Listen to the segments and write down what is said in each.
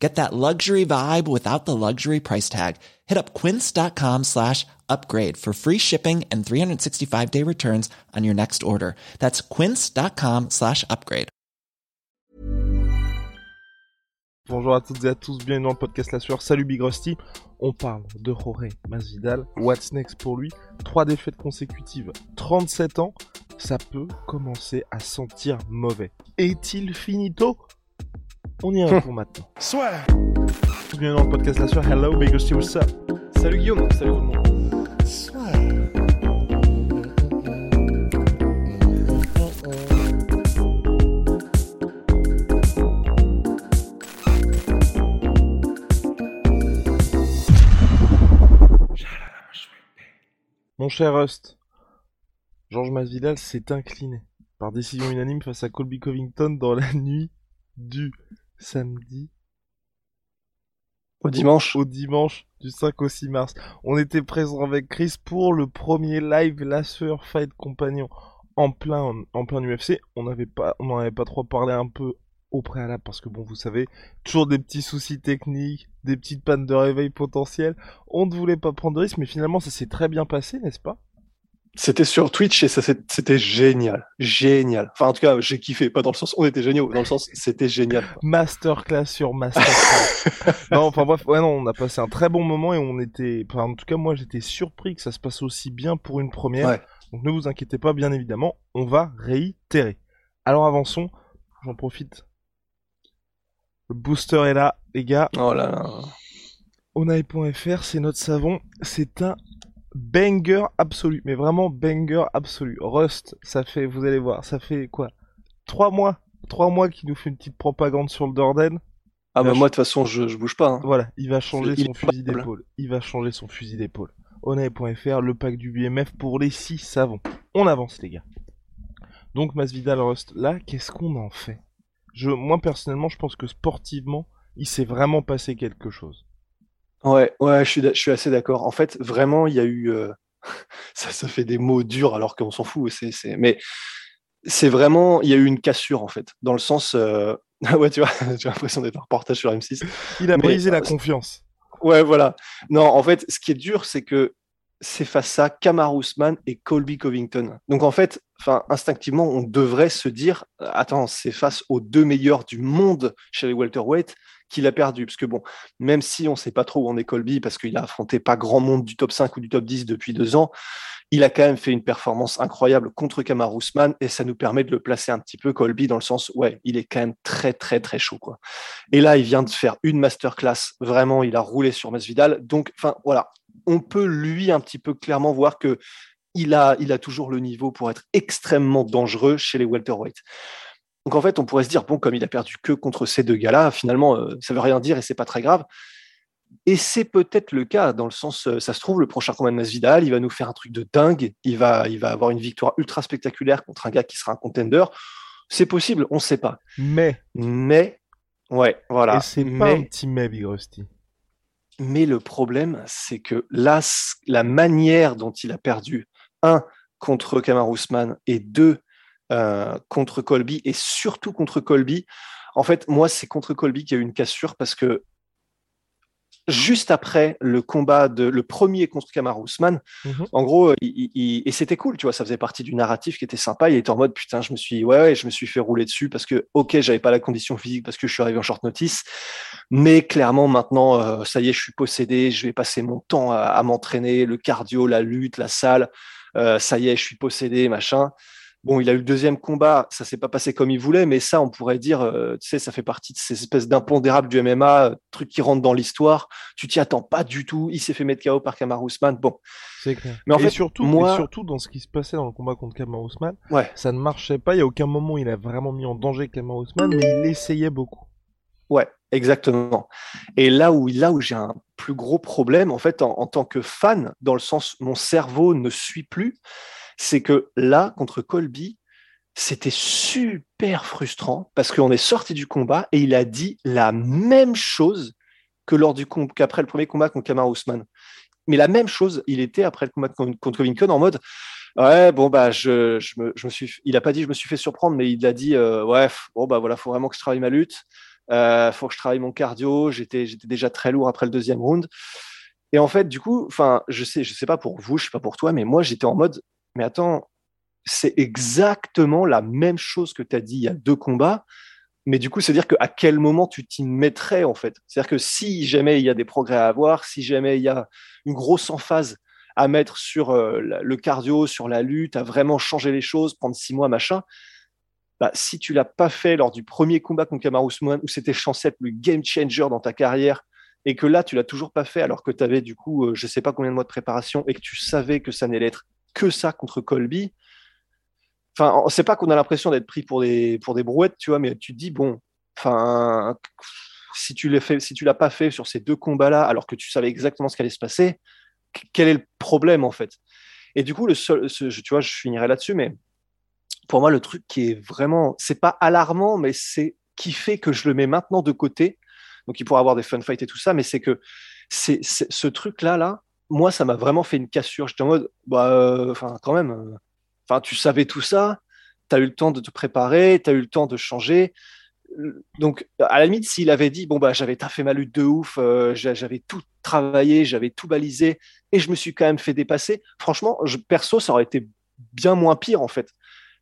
Get that luxury vibe without the luxury price tag. Hit up quince.com slash upgrade for free shipping and 365 day returns on your next order. That's quince.com slash upgrade. Bonjour à toutes et à tous, bienvenue dans le podcast La Sueur. Salut Big Rusty. On parle de Jorge Masvidal. What's next pour lui? Trois défaites consécutives, 37 ans. Ça peut commencer à sentir mauvais. Est-il finito? On y répond maintenant. Soit. Bienvenue dans le podcast La Sueur. Hello Rusty, what's up? Salut Guillaume, salut tout le monde. Mon cher Rust, Georges Masvidal s'est incliné par décision unanime face à Colby Covington dans la nuit du samedi Au dimanche. au dimanche du 5 au 6 mars. On était présent avec Chris pour le premier live La Sueur Fight Compagnon en plein en plein UFC. On n'avait pas on n'en avait pas trop parlé un peu au préalable parce que bon vous savez toujours des petits soucis techniques, des petites pannes de réveil potentielles. On ne voulait pas prendre de risques mais finalement ça s'est très bien passé, n'est-ce pas? C'était sur Twitch et ça c'était génial. Génial. Enfin, en tout cas, j'ai kiffé. Pas dans le sens on était géniaux, dans le sens c'était génial. Masterclass sur masterclass. non, enfin bref, ouais, non, on a passé un très bon moment et on était, enfin, en tout cas, moi, j'étais surpris que ça se passe aussi bien pour une première. Ouais. Donc ne vous inquiétez pas, bien évidemment, on va réitérer. Alors avançons, j'en profite. Le booster est là, les gars. Oh là là. Onae.fr, c'est notre savon. C'est un banger absolu, mais vraiment banger absolu. Rust, ça fait, vous allez voir, ça fait quoi? Trois mois, trois mois qu'il nous fait une petite propagande sur le Dorden. Ah bah moi de toute façon je, je bouge pas. hein. Voilà, il va changer Il son fusil d'épaule. Il va changer son fusil d'épaule. Onae.fr, le pack du BMF pour les 6 savons. On avance, les gars. Donc, Masvidal Rust, là, qu'est-ce qu'on en fait? Je, Moi, personnellement, je pense que sportivement, il s'est vraiment passé quelque chose. Ouais, ouais, je suis, d'a- je suis assez d'accord. En fait, vraiment, il y a eu. euh, ça, ça fait des mots durs alors qu'on s'en fout. C'est... Mais c'est vraiment. Il y a eu une cassure en fait, dans le sens. euh, ouais, tu vois, j'ai l'impression d'être un reportage sur M6. Il a Mais, brisé la euh, confiance. Ouais, voilà. Non, en fait, ce qui est dur, c'est que c'est face à Kamar Ousmane et Colby Covington. Donc, en fait, instinctivement, on devrait se dire, attends, c'est face aux deux meilleurs du monde chez les welterweight qu'il a perdu. Parce que bon, même si on sait pas trop où en est Colby, parce qu'il a affronté pas grand monde du top 5 ou du top 10 depuis deux ans, il a quand même fait une performance incroyable contre Kamar Ousmane et ça nous permet de le placer un petit peu Colby dans le sens, ouais, il est quand même très, très, très chaud, quoi. Et là, il vient de faire une masterclass. Vraiment, il a roulé sur Masvidal. Donc, voilà. On peut lui un petit peu clairement voir que il a, a toujours le niveau pour être extrêmement dangereux chez les welterweight. Donc, en fait, on pourrait se dire, bon, comme il a perdu que contre ces deux gars-là, finalement, euh, ça veut rien dire et c'est pas très grave. Et c'est peut-être le cas, dans le sens, euh, ça se trouve, le prochain combat de Masvidal, il va nous faire un truc de dingue. Il va, il va avoir une victoire ultra spectaculaire contre un gars qui sera un contender. C'est possible, on ne sait pas. Mais, Mais, ouais, voilà. et c'est pas un petit mais, Big Rusty. mais le problème, c'est que là, la manière dont il a perdu, un, contre Kamar Ousmane, et deux, euh, contre Colby, et surtout contre Colby, en fait, moi, c'est contre Colby qu'il y a eu une cassure parce que juste après le combat de le premier contre Kamar Ousmane, Mhm. en gros, il- il- et c'était cool, tu vois, ça faisait partie du narratif qui était sympa. Il était en mode putain, je me suis, ouais, ouais, je me suis fait rouler dessus parce que, ok, j'avais pas la condition physique parce que je suis arrivé en short notice, mais clairement maintenant, euh, ça y est, je suis possédé, je vais passer mon temps à, à m'entraîner, le cardio, la lutte, la salle, euh, ça y est, je suis possédé, machin. Bon, il a eu le deuxième combat, ça s'est pas passé comme il voulait, mais ça, on pourrait dire, euh, tu sais, ça fait partie de ces espèces d'impondérables du MMA, euh, truc qui rentre dans l'histoire. Tu t'y attends pas du tout. Il s'est fait mettre KO par Kamar Ousmane. Bon, C'est clair. Mais en et fait, surtout, moi- et surtout dans ce qui se passait dans le combat contre Kamar Ousmane, ouais. ça ne marchait pas. Il y a aucun moment où il a vraiment mis en danger Kamar Ousmane, mais il essayait beaucoup. Ouais, exactement. Et là où, là où j'ai un plus gros problème, en fait, en, en tant que fan, dans le sens mon cerveau ne suit plus, c'est que là, contre Colby, c'était super frustrant parce qu'on est sorti du combat et il a dit la même chose que lors du qu'après le premier combat contre Kamar Ousmane. Mais la même chose, il était après le combat contre Covington en mode ouais bon bah je, me, je me suis il a pas dit je me suis fait surprendre mais il a dit euh, ouais bon bah voilà faut vraiment que je travaille ma lutte euh, faut que je travaille mon cardio j'étais j'étais déjà très lourd après le deuxième round et en fait du coup enfin je sais je sais pas pour vous je sais pas pour toi mais moi j'étais en mode mais attends c'est exactement la même chose que tu as dit il y a deux combats. Mais du coup, c'est-à-dire qu'à quel moment tu t'y mettrais, en fait? C'est-à-dire que si jamais il y a des progrès à avoir, si jamais il y a une grosse emphase à mettre sur euh, le cardio, sur la lutte, à vraiment changer les choses, prendre six mois, machin, bah, si tu l'as pas fait lors du premier combat contre Kamaru Usman, où c'était censé être le game changer dans ta carrière, et que là, tu l'as toujours pas fait, alors que tu avais du coup, je euh, je sais pas combien de mois de préparation, et que tu savais que ça n'allait être que ça contre Colby, Enfin, c'est pas qu'on a l'impression d'être pris pour des, pour des brouettes, tu vois, mais tu te dis, bon, enfin, si tu l'as si tu l'as pas fait sur ces deux combats-là, alors que tu savais exactement ce qui allait se passer, quel est le problème, en fait? Et du coup, le seul, tu vois, je finirai là-dessus, mais pour moi, le truc qui est vraiment, c'est pas alarmant, mais c'est qui fait que je le mets maintenant de côté. Donc, il pourra avoir des fun fights et tout ça, mais c'est que c'est, ce truc-là, là, moi, ça m'a vraiment fait une cassure. J'étais en mode, bah, euh, enfin, quand même, euh, Enfin, tu savais tout ça, tu as eu le temps de te préparer, tu as eu le temps de changer. Donc, à la limite, s'il avait dit, bon, bah, j'avais fait ma lutte de ouf, euh, j'avais tout travaillé, j'avais tout balisé, et je me suis quand même fait dépasser, franchement, perso, ça aurait été bien moins pire, en fait.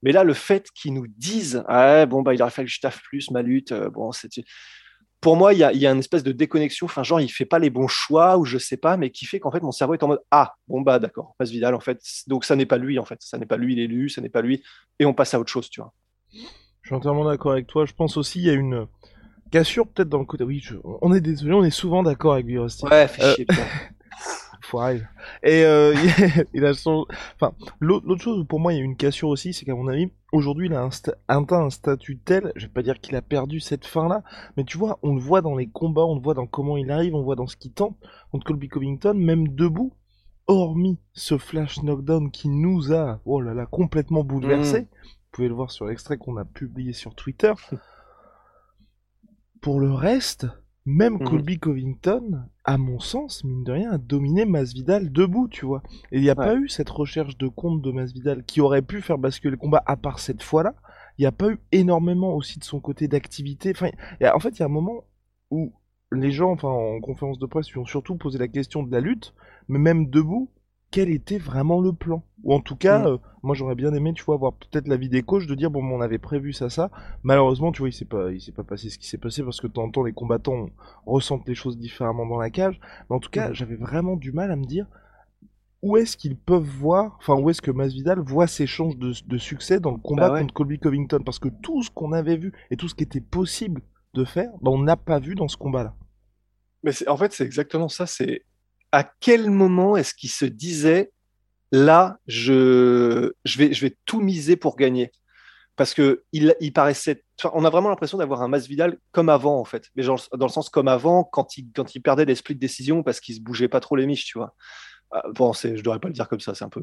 Mais là, le fait qu'ils nous disent, ah, bon, bah, il aurait fallu que je taffe plus ma lutte, bon, pour moi, il y a, y a, une espèce de déconnexion. Enfin, genre, il fait pas les bons choix ou je sais pas, mais qui fait qu'en fait, mon cerveau est en mode Ah, bon, bah, d'accord, passe Vidal, en fait. Donc, ça n'est pas lui, en fait. Ça n'est pas lui l'élu, ça n'est pas lui. Et on passe à autre chose, tu vois. Je suis entièrement d'accord avec toi. Je pense aussi, il y a une cassure peut-être dans le côté. Oui, on est désolé, on est souvent d'accord avec lui, Ouais, fait chier, Et euh, il a son... enfin, l'autre chose pour moi il y a une cassure aussi, c'est qu'à mon avis, aujourd'hui il a un, un statut tel, je vais pas dire qu'il a perdu cette fin-là, mais tu vois, on le voit dans les combats, on le voit dans comment il arrive, on le voit dans ce qu'il tente contre Colby Covington, même debout, hormis ce flash knockdown qui nous a, oh là là, complètement bouleversé. Mm. Vous pouvez le voir sur l'extrait qu'on a publié sur Twitter. Pour le reste, même mhm. Colby Covington, à mon sens, mine de rien, a dominé Masvidal debout, tu vois. Et il n'y a pas eu cette recherche de compte de Masvidal qui aurait pu faire basculer le combat à part cette fois-là. Il n'y a pas eu énormément aussi de son côté d'activité. Enfin, en fait, il y a un moment où les gens, enfin, en conférence de presse, lui ont surtout posé la question de la lutte, mais même debout, quel était vraiment le plan. Ou en tout cas, mm. euh, moi j'aurais bien aimé, tu vois, avoir peut-être l'avis des coachs de dire bon, on avait prévu ça, ça. Malheureusement, tu vois, il s'est pas, il s'est pas passé ce qui s'est passé parce que temps les combattants ressentent les choses différemment dans la cage. Mais en tout cas, mm. j'avais vraiment du mal à me dire où est-ce qu'ils peuvent voir, enfin où est-ce que Masvidal voit ses chances de, succès dans le combat bah contre Colby Covington parce que tout ce qu'on avait vu et tout ce qui était possible de faire, bah, on n'a pas vu dans ce combat-là. Mais en fait, c'est exactement ça. C'est à quel moment est-ce qu'il se disait là, je, je, vais, je vais tout miser pour gagner? Parce que il, il paraissait. on a vraiment l'impression d'avoir un Masvidal comme avant, en fait. Mais dans le sens comme avant, quand il, quand il perdait des splits décisions parce qu'il se bougeait pas trop les miches, tu vois. Ah, bon, je devrais pas le dire comme ça, c'est un peu.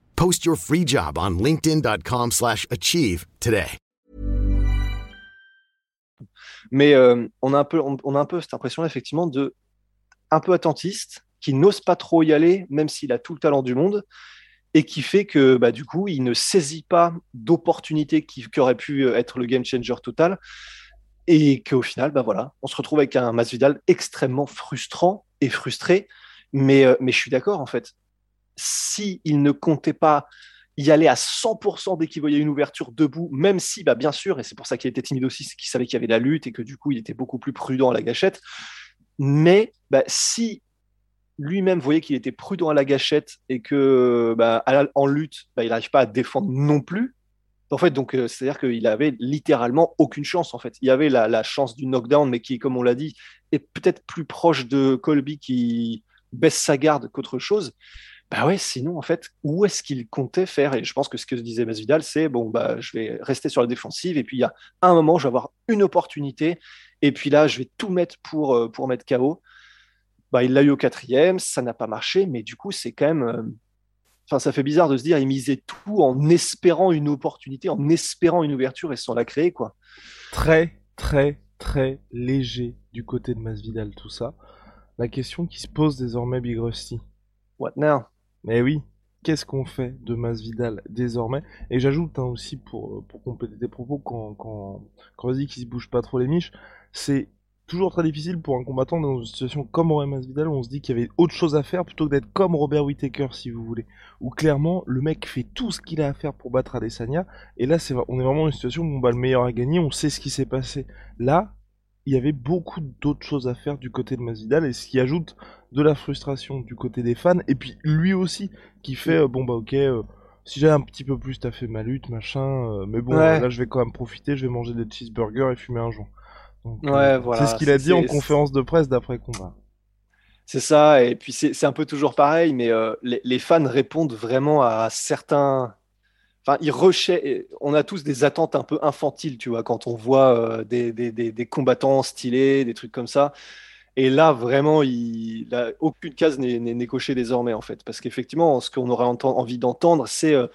Post your free job on linkedin.com/achieve today. Mais euh, on a un peu on, a un peu cette impression effectivement de un peu attentiste qui n'ose pas trop y aller même s'il a tout le talent du monde et qui fait que bah, du coup, il ne saisit pas d'opportunités qui, auraient pu être le game changer total et qu'au final, bah voilà, on se retrouve avec un Masvidal extrêmement frustrant et frustré. Mais, euh, mais je suis d'accord en fait s'il ne comptait pas y aller à 100% dès qu'il voyait une ouverture debout, même si, bah, bien sûr, et c'est pour ça qu'il était timide aussi, c'est qu'il savait qu'il y avait la lutte et que du coup, il était beaucoup plus prudent à la gâchette. Mais bah, si lui-même voyait qu'il était prudent à la gâchette et que bah, en lutte, bah, il n'arrive pas à défendre non plus, En fait, donc euh, c'est-à-dire qu'il avait littéralement aucune chance. En fait, il y avait la chance du knockdown, mais qui, comme on l'a dit, est peut-être plus proche de Colby qui baisse sa garde qu'autre chose. Bah ouais, sinon, en fait, où est-ce qu'il comptait faire? Et je pense que ce que disait Masvidal, c'est bon, bah, je vais rester sur la défensive, et puis il y a un moment, je vais avoir une opportunité, et puis là, je vais tout mettre pour, euh, pour mettre KO. Bah, il l'a eu au quatrième, ça n'a pas marché, mais du coup, c'est quand même. euh, Enfin, ça fait bizarre de se dire, il misait tout en espérant une opportunité, en espérant une ouverture et sans la créer, quoi. Très, très, très léger du côté de Masvidal, tout ça. La question qui se pose désormais, Big Rusty. What now? Mais oui, qu'est-ce qu'on fait de Masvidal désormais? Et j'ajoute hein, aussi pour, euh, pour compléter tes propos, quand, quand, quand on dit qu'il se bouge pas trop les miches, c'est toujours très difficile pour un combattant dans une situation comme Rory Masvidal où on se dit qu'il y avait autre chose à faire plutôt que d'être comme Robert Whittaker si vous voulez. Où clairement le mec fait tout ce qu'il a à faire pour battre Adesanya et là c'est on est vraiment dans une situation où on bat le meilleur à gagner, on sait ce qui s'est passé. Là, il y avait beaucoup d'autres choses à faire du côté de Masvidal et ce qui ajoute de la frustration du côté des fans et puis lui aussi qui fait euh, bon bah ok euh, si j'avais un petit peu plus t'as fait ma lutte machin euh, mais bon Ouais. là je vais quand même profiter je vais manger des cheeseburgers et fumer un joint Donc, Ouais, voilà, c'est ce qu'il a dit en conférence de presse d'après combat C'est ça, et puis c'est c'est un peu toujours pareil, mais les, les fans répondent vraiment à certains. Enfin, recherchent. On a tous des attentes un peu infantiles, tu vois, quand on voit euh, des, des, des, combattants stylés, des trucs comme ça. Et là, vraiment, il, là, aucune case n'est cochée désormais, en fait. Parce qu'effectivement, ce qu'on aurait envie d'entendre, c'est euh,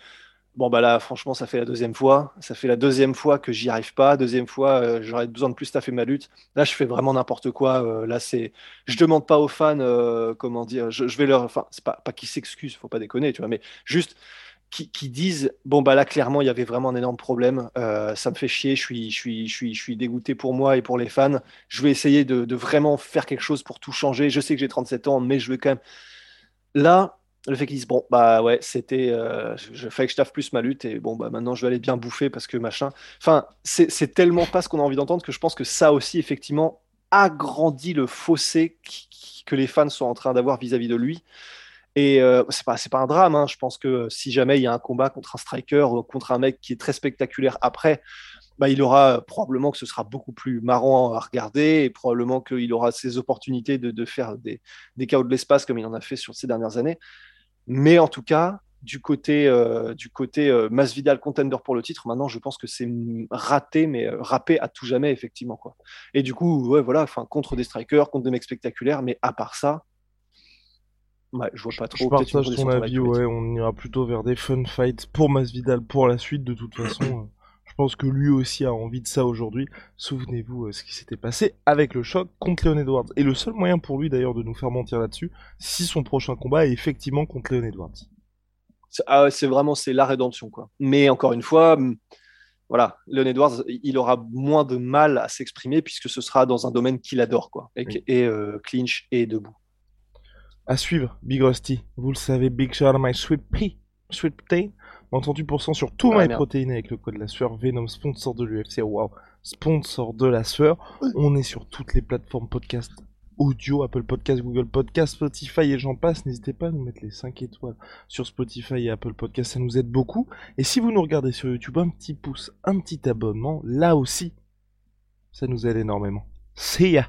bon, bah là, franchement, ça fait la deuxième fois. Ça fait la deuxième fois que j'y arrive pas. Deuxième fois, euh, j'aurais besoin de plus taffer ma lutte. Là, je fais vraiment n'importe quoi. Euh, là, c'est. Je demande pas aux fans, comment dire, je, je vais leur. Enfin, c'est pas, pas qu'ils s'excusent, faut pas déconner, tu vois, mais juste qui, disent bon bah là clairement il y avait vraiment un énorme problème Euh, ça me fait chier je suis je suis je suis je suis dégoûté pour moi et pour les fans. Je vais essayer de, de vraiment faire quelque chose pour tout changer. Je sais que j'ai 37 ans mais je vais quand même. Là le fait qu'ils disent bon bah ouais c'était euh, je, fallait que je taffe plus ma lutte et bon bah maintenant je vais aller bien bouffer parce que machin. Enfin c'est tellement pas ce qu'on a envie d'entendre que je pense que ça aussi effectivement agrandit le fossé que les fans sont en train d'avoir vis-à-vis de lui et euh, c'est pas, un drame. hein. Je pense que si jamais il y a un combat contre un striker, ou contre un mec qui est très spectaculaire après, bah, il aura probablement que ce sera beaucoup plus marrant à regarder et probablement qu'il aura ses opportunités de, de faire des, des chaos de l'espace comme il en a fait sur ces dernières années. Mais en tout cas, du côté, euh, du côté euh, Masvidal contender pour le titre, maintenant je pense que c'est raté, mais euh, râpé à tout jamais, effectivement. Quoi. Et du coup, ouais, voilà, contre des strikers, contre des mecs spectaculaires, mais à part ça, ouais, je vois pas trop. je partage ton avis ouais on ira plutôt vers des fun fights pour Masvidal pour la suite de toute façon je pense que lui aussi a envie de ça aujourd'hui souvenez-vous euh, ce qui s'était passé avec le choc contre Leon Edwards et le seul moyen pour lui d'ailleurs de nous faire mentir là-dessus si son prochain combat est effectivement contre Leon Edwards C'est ah ouais, c'est vraiment c'est la rédemption quoi. Mais encore une fois, hum, voilà, Leon Edwards, il aura moins de mal à s'exprimer puisque ce sera dans un domaine qu'il adore quoi, et, Oui. et, euh, clinch et debout. À suivre, Big Rusty. Vous le savez, Big shout out my sweet pea, sweet protein. Entendu pour cent sur tout my merde. protein avec le code la sueur. Venom, sponsor de l'UFC. Wow. Sponsor de la sueur. On est sur toutes les plateformes podcast audio, Apple Podcast, Google Podcast, Spotify et j'en passe. N'hésitez pas à nous mettre les 5 étoiles sur Spotify et Apple Podcast. Ça nous aide beaucoup. Et si vous nous regardez sur YouTube, un petit pouce, un petit abonnement, là aussi, ça nous aide énormément. See ya!